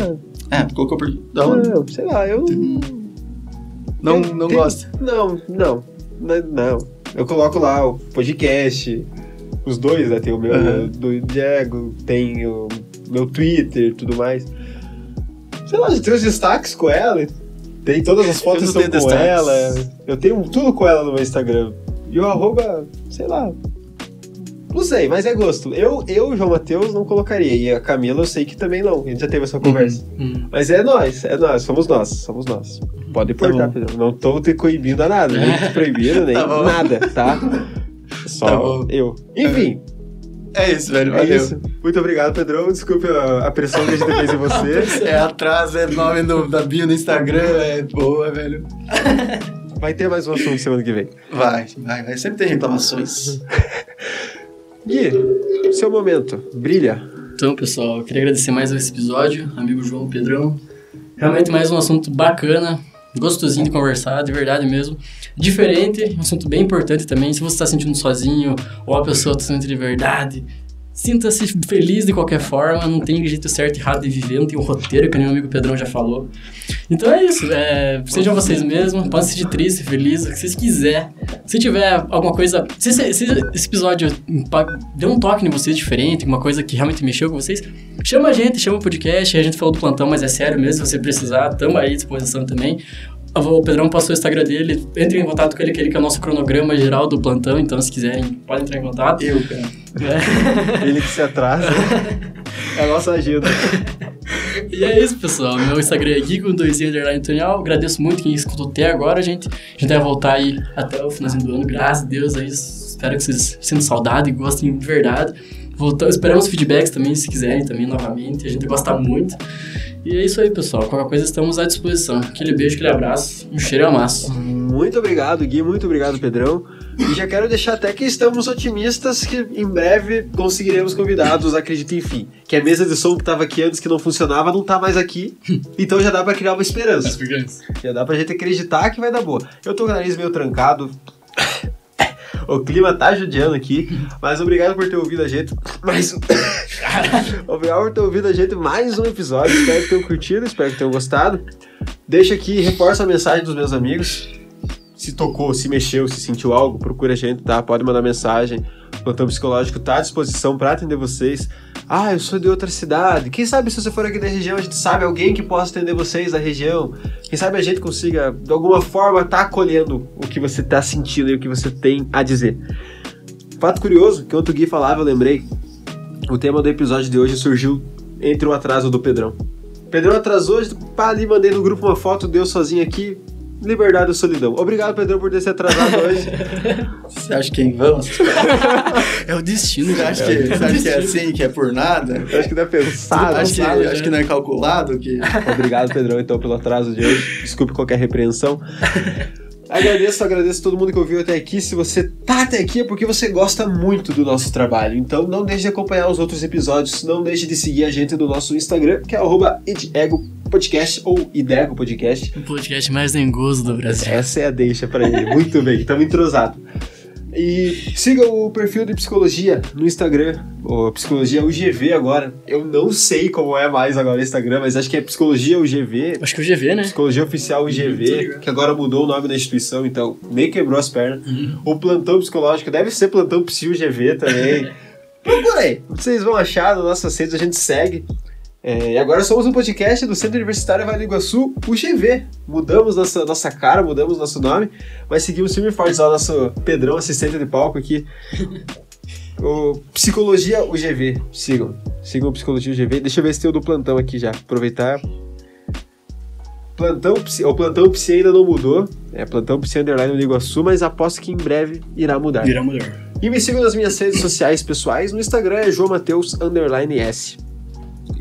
É, colocou por. Não, Não, sei lá, eu não, tem- não tem- gosta. Não, não, não, não. Eu coloco lá o podcast, os dois, né? Tem o meu Uhum. do Diego, tem o meu Twitter e tudo mais. Sei lá, tem os destaques com ela, tem todas as fotos estão com destaques. ela. Eu tenho tudo com ela no meu Instagram. E o arroba, sei lá. Não sei, mas é gosto. Eu, eu, João Matheus, não colocaria. E a Camila, eu sei que também não. A gente já teve essa conversa. Hum. Mas é nós, é nós, somos nós, somos nós. Pode Tá importar, bom. Pedro. Não tô te coibindo a nada, nem [LAUGHS] te proibindo, nem Tá nada, tá? Só Tá eu. Enfim, É isso, velho. é Valeu. isso. Muito obrigado, Pedrão. Desculpe a, a pressão que a gente fez em você. [LAUGHS] É atrás, é nome no, da bio no Instagram, é boa, velho. [LAUGHS] Vai ter mais um assunto semana que vem. Vai, vai, vai. Sempre tem reclamações. [LAUGHS] Gui, seu momento. Brilha. Então, pessoal, eu queria agradecer mais esse episódio, amigo João Pedrão. Realmente mais um assunto bacana, gostosinho de conversar, de verdade mesmo. Diferente, um assunto bem importante também. Se você está sentindo sozinho ou a pessoa está sentindo de verdade, sinta-se feliz de qualquer forma. Não tem jeito certo e errado de viver, não tem um roteiro, que nem o amigo Pedrão já falou. Então é isso, é, sejam vocês mesmos, podem se sentir triste, feliz, o que vocês quiserem. Se tiver alguma coisa. Se, se- se esse episódio deu um toque em vocês diferente, uma coisa que realmente mexeu com vocês, chama a gente, chama o podcast. A gente falou do plantão, mas é sério mesmo, se você precisar, tamo aí à disposição também. O Pedrão passou o Instagram dele, entre em contato com ele, que ele que é o nosso cronograma geral do plantão, então se quiserem, podem entrar em contato. Eu, cara. É. Ele que se atrasa. [LAUGHS] É a nossa agenda. E é isso, pessoal. Meu Instagram é Gui com dois i underline Tonhal. Agradeço muito quem escutou até agora, gente. A gente vai voltar aí até o finalzinho do ano, graças a Deus. Aí, espero que vocês sintam saudade e gostem de verdade. Voltamos, esperamos feedbacks também, se quiserem também, novamente. A gente gosta muito. E é isso aí, pessoal. Qualquer coisa estamos à disposição. Aquele beijo, aquele abraço. Um cheiro amasso. Muito obrigado, Gui. Muito obrigado, Pedrão. E já quero deixar até que estamos otimistas que em breve conseguiremos convidados, acredito enfim. Que a mesa de som que estava aqui antes que não funcionava não tá mais aqui. Então já dá pra criar uma esperança. Já dá pra gente acreditar que vai dar boa. Eu tô com o nariz meio trancado. O clima tá judiando aqui, mas obrigado por ter ouvido a gente. Mais um. [COUGHS] obrigado por ter ouvido a gente mais um episódio. Espero que tenham curtido, espero que tenham gostado. Deixa aqui, reforça a mensagem dos meus amigos. Se tocou, se mexeu, se sentiu algo, procura a gente, tá? Pode mandar mensagem. O plantão psicológico tá à disposição para atender vocês. Ah, eu sou de outra cidade. Quem sabe se você for aqui da região, a gente sabe alguém que possa atender vocês da região. Quem sabe a gente consiga, de alguma forma, tá acolhendo o que você tá sentindo e o que você tem a dizer. Fato curioso, que outro Gui falava, eu lembrei. O tema do episódio de hoje surgiu entre o atraso do Pedrão. Pedrão atrasou, pá, ali mandei no grupo uma foto, deu sozinho aqui. Liberdade ou solidão. Obrigado, Pedrão, por ter se atrasado [LAUGHS] hoje. Você acha que é em vão? Você É o destino, acha que, você acha que é assim, que é por nada? Acho que não é pensado. acho, que, sabe, acho né? que não é calculado? Que... Obrigado, Pedrão, então, pelo atraso de hoje. Desculpe qualquer repreensão. [LAUGHS] Agradeço, agradeço todo mundo que ouviu até aqui. Se você tá até aqui é porque você gosta muito do nosso trabalho. Então não deixe de acompanhar os outros episódios. Não deixe de seguir a gente no nosso Instagram, que é arroba Podcast ou Idego Podcast. O podcast mais dengoso do Brasil. Essa é a deixa pra ele. Muito bem, estamos entrosados. E siga o perfil de psicologia no Instagram, o Psicologia UGV agora. Eu não sei como é mais agora o Instagram, mas acho que é Psicologia UGV, Acho que o GV, né? Psicologia Oficial UGV, que agora mudou o nome da instituição, então meio quebrou as pernas. O plantão psicológico deve ser plantão Psi UGV também. Procura aí, vocês vão achar nas nossas redes, a gente segue. É, e agora somos um podcast do Centro Universitário Vale do Iguaçu, o GV. Mudamos nossa, nossa cara, mudamos nosso nome, mas seguimos firme e forte lá o nosso Pedrão, assistente de palco aqui. [LAUGHS] O Psicologia UGV, sigam. Sigam o Psicologia UGV. Deixa eu ver se tem o do plantão aqui já. Aproveitar. Plantão o Plantão Psi ainda não mudou. É Plantão Psi Underline no Iguaçu, mas aposto que em breve irá mudar. Vira mulher. E me sigam nas minhas redes sociais pessoais. No Instagram é João Mateus Underline S.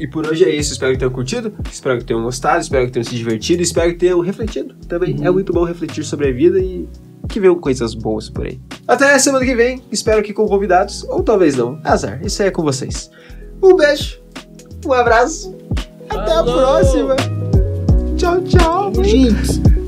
E por hoje é isso. Espero que tenham curtido. Espero que tenham gostado. Espero que tenham se divertido. Espero que tenham refletido também. É muito bom refletir sobre a vida e que venham coisas boas por aí. Até semana que vem. Espero que com convidados. Ou talvez não. Azar. Isso aí é com vocês. Um beijo. Um abraço. Até a próxima. Tchau, tchau. Juntos.